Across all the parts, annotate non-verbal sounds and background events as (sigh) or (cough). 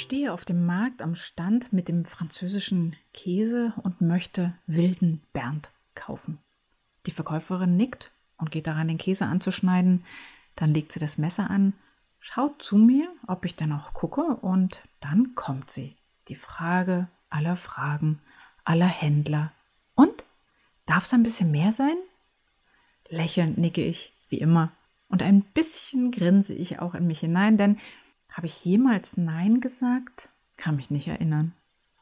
Stehe auf dem Markt am Stand mit dem französischen Käse und möchte wilden Bernd kaufen. Die Verkäuferin nickt und geht daran, den Käse anzuschneiden. Dann legt sie das Messer an, schaut zu mir, ob ich dann auch gucke, und dann kommt sie. Die Frage aller Fragen, aller Händler. Und? Darf es ein bisschen mehr sein? Lächelnd nicke ich, wie immer. Und ein bisschen grinse ich auch in mich hinein, denn habe ich jemals Nein gesagt? Kann mich nicht erinnern.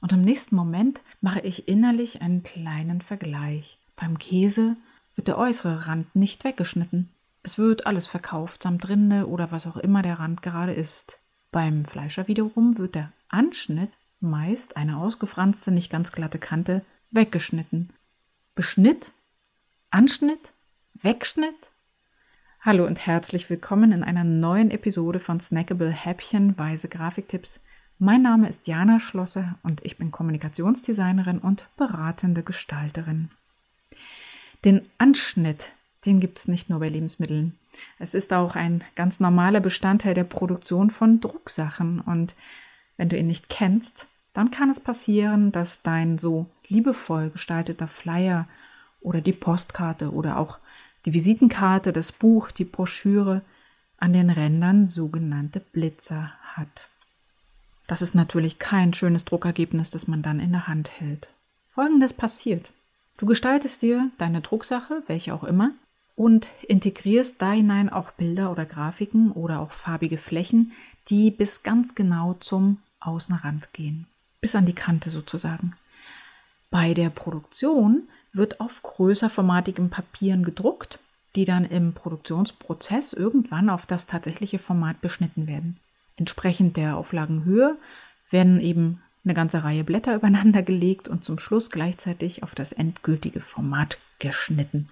Und im nächsten Moment mache ich innerlich einen kleinen Vergleich. Beim Käse wird der äußere Rand nicht weggeschnitten. Es wird alles verkauft, samt Rinde oder was auch immer der Rand gerade ist. Beim Fleischer wiederum wird der Anschnitt, meist eine ausgefranste, nicht ganz glatte Kante, weggeschnitten. Beschnitt? Anschnitt? Wegschnitt? Hallo und herzlich willkommen in einer neuen Episode von Snackable Häppchen Weise Grafiktipps. Mein Name ist Jana Schlosser und ich bin Kommunikationsdesignerin und beratende Gestalterin. Den Anschnitt, den gibt es nicht nur bei Lebensmitteln. Es ist auch ein ganz normaler Bestandteil der Produktion von Drucksachen und wenn du ihn nicht kennst, dann kann es passieren, dass dein so liebevoll gestalteter Flyer oder die Postkarte oder auch die Visitenkarte, das Buch, die Broschüre an den Rändern sogenannte Blitzer hat. Das ist natürlich kein schönes Druckergebnis, das man dann in der Hand hält. Folgendes passiert. Du gestaltest dir deine Drucksache, welche auch immer, und integrierst da hinein auch Bilder oder Grafiken oder auch farbige Flächen, die bis ganz genau zum Außenrand gehen, bis an die Kante sozusagen. Bei der Produktion wird auf größerformatigem Papieren gedruckt, die dann im Produktionsprozess irgendwann auf das tatsächliche Format beschnitten werden. Entsprechend der Auflagenhöhe werden eben eine ganze Reihe Blätter (laughs) übereinander gelegt und zum Schluss gleichzeitig auf das endgültige Format geschnitten.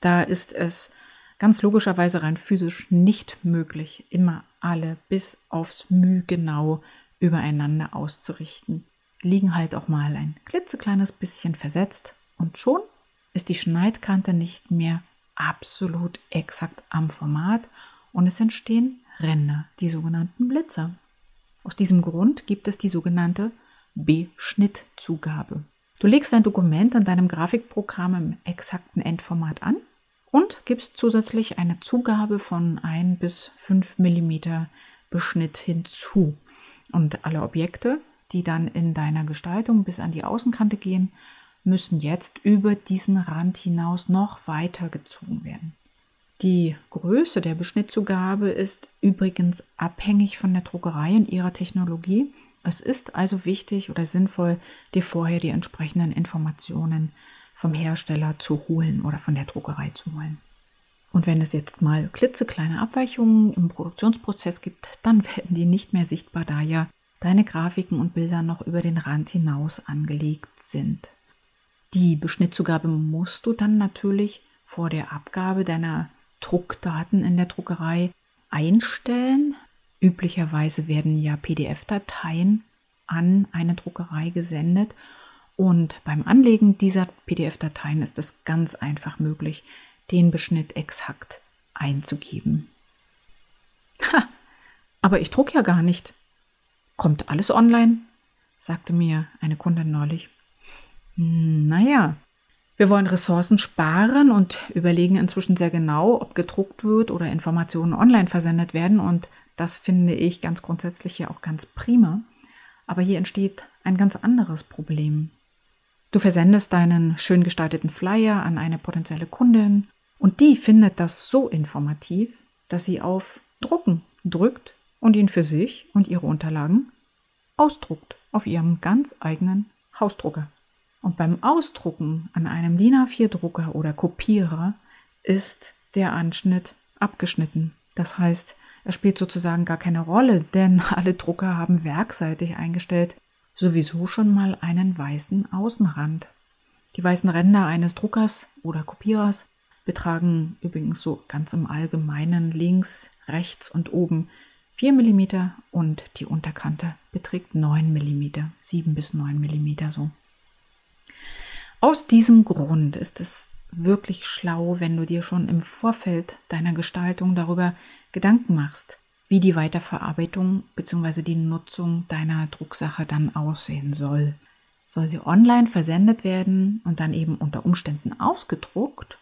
Da ist es ganz logischerweise rein physisch nicht möglich, immer alle bis aufs Müh genau übereinander auszurichten. Liegen halt auch mal ein klitzekleines bisschen versetzt und schon ist die Schneidkante nicht mehr absolut exakt am Format und es entstehen Ränder, die sogenannten Blitzer. Aus diesem Grund gibt es die sogenannte Beschnittzugabe. Du legst dein Dokument an deinem Grafikprogramm im exakten Endformat an und gibst zusätzlich eine Zugabe von 1 bis 5 mm Beschnitt hinzu. Und alle Objekte, die dann in deiner Gestaltung bis an die Außenkante gehen, müssen jetzt über diesen Rand hinaus noch weiter gezogen werden. Die Größe der Beschnittzugabe ist übrigens abhängig von der Druckerei und ihrer Technologie. Es ist also wichtig oder sinnvoll, dir vorher die entsprechenden Informationen vom Hersteller zu holen oder von der Druckerei zu holen. Und wenn es jetzt mal klitzekleine Abweichungen im Produktionsprozess gibt, dann (laughs) werden die nicht mehr sichtbar, da ja deine Grafiken und Bilder noch über den Rand hinaus angelegt sind. Die Beschnittzugabe musst du dann natürlich vor der Abgabe deiner Druckdaten in der Druckerei einstellen. Üblicherweise werden ja PDF-Dateien an eine Druckerei gesendet und beim Anlegen dieser PDF-Dateien ist es ganz einfach möglich, den Beschnitt exakt einzugeben. Ha, aber ich druck ja gar nicht. Kommt alles online? sagte mir eine Kundin neulich. Hm, naja, wir wollen Ressourcen sparen und überlegen inzwischen sehr genau, ob gedruckt wird oder Informationen online versendet werden. Und das finde ich ganz grundsätzlich ja auch ganz prima. Aber hier entsteht ein ganz anderes Problem. Du versendest deinen schön gestalteten Flyer an eine potenzielle Kundin und die findet das so informativ, dass sie auf Drucken drückt und ihn für sich und ihre Unterlagen ausdruckt auf ihrem ganz eigenen Hausdrucker. Und beim Ausdrucken an einem DIN A4-Drucker oder Kopierer ist der Anschnitt abgeschnitten. Das heißt, er spielt sozusagen gar keine Rolle, denn (laughs) alle Drucker haben werkseitig eingestellt sowieso schon mal einen weißen Außenrand. Die weißen Ränder eines Druckers oder Kopierers betragen übrigens so ganz im Allgemeinen links, rechts und oben 4 mm und die Unterkante beträgt 9 mm, 7 bis 9 mm so. Aus diesem Grund ist es wirklich schlau, wenn du dir schon im Vorfeld deiner Gestaltung darüber Gedanken machst, wie die Weiterverarbeitung bzw. die Nutzung deiner Drucksache dann aussehen soll. Soll sie online versendet werden und dann eben unter Umständen ausgedruckt,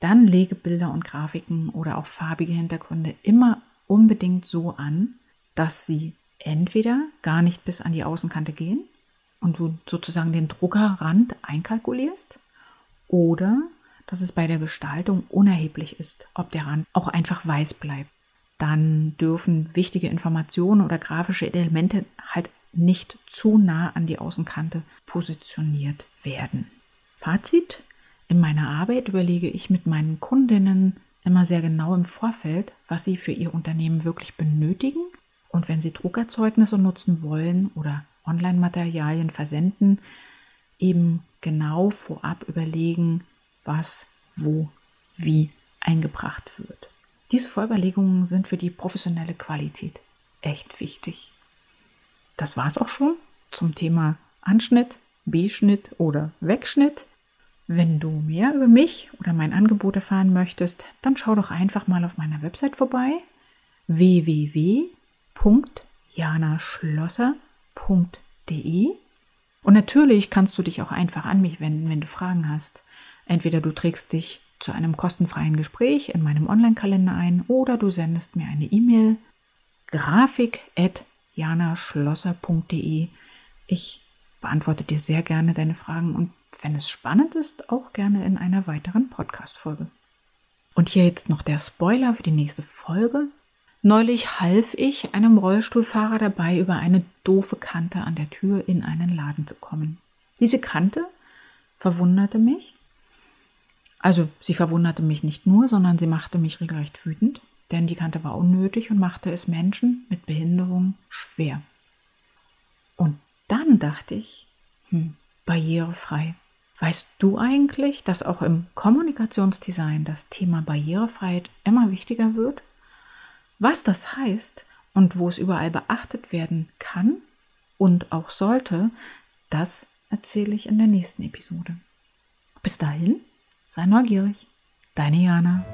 dann lege Bilder und Grafiken oder auch farbige Hintergründe immer unbedingt so an, dass sie entweder gar nicht bis an die Außenkante gehen und du sozusagen den Druckerrand einkalkulierst oder dass es bei der Gestaltung unerheblich ist, ob der Rand auch einfach weiß bleibt. Dann dürfen wichtige Informationen oder grafische Elemente halt nicht zu nah an die Außenkante positioniert werden. Fazit. In meiner Arbeit überlege ich mit meinen Kundinnen immer sehr genau im Vorfeld, was sie für ihr Unternehmen wirklich benötigen und wenn sie Druckerzeugnisse nutzen wollen oder Online-Materialien versenden, eben genau vorab überlegen, was, wo, wie eingebracht wird. Diese Vorüberlegungen sind für die professionelle Qualität echt wichtig. Das war es auch schon zum Thema Anschnitt, Beschnitt oder Wegschnitt. Wenn du mehr über mich oder mein Angebot erfahren möchtest, dann schau doch einfach mal auf meiner Website vorbei www.janaschlosser.de und natürlich kannst du dich auch einfach an mich wenden, wenn du Fragen hast. Entweder du trägst dich zu einem kostenfreien Gespräch in meinem Online-Kalender ein oder du sendest mir eine E-Mail grafik@janaschlosser.de. Ich beantworte dir sehr gerne deine Fragen und wenn es spannend ist, auch gerne in einer weiteren Podcast-Folge. Und hier jetzt noch der Spoiler für die nächste Folge. Neulich half ich einem Rollstuhlfahrer dabei, über eine doofe Kante an der Tür in einen Laden zu kommen. Diese Kante verwunderte mich. Also sie verwunderte mich nicht nur, sondern sie machte mich regelrecht wütend, denn die Kante war unnötig und machte es Menschen mit Behinderung schwer. Und dann dachte ich, hm, barrierefrei. Weißt du eigentlich, dass auch im Kommunikationsdesign das Thema Barrierefreiheit immer wichtiger wird? Was das heißt und wo es überall beachtet werden kann und auch sollte, das erzähle ich in der nächsten Episode. Bis dahin, sei neugierig. Deine Jana.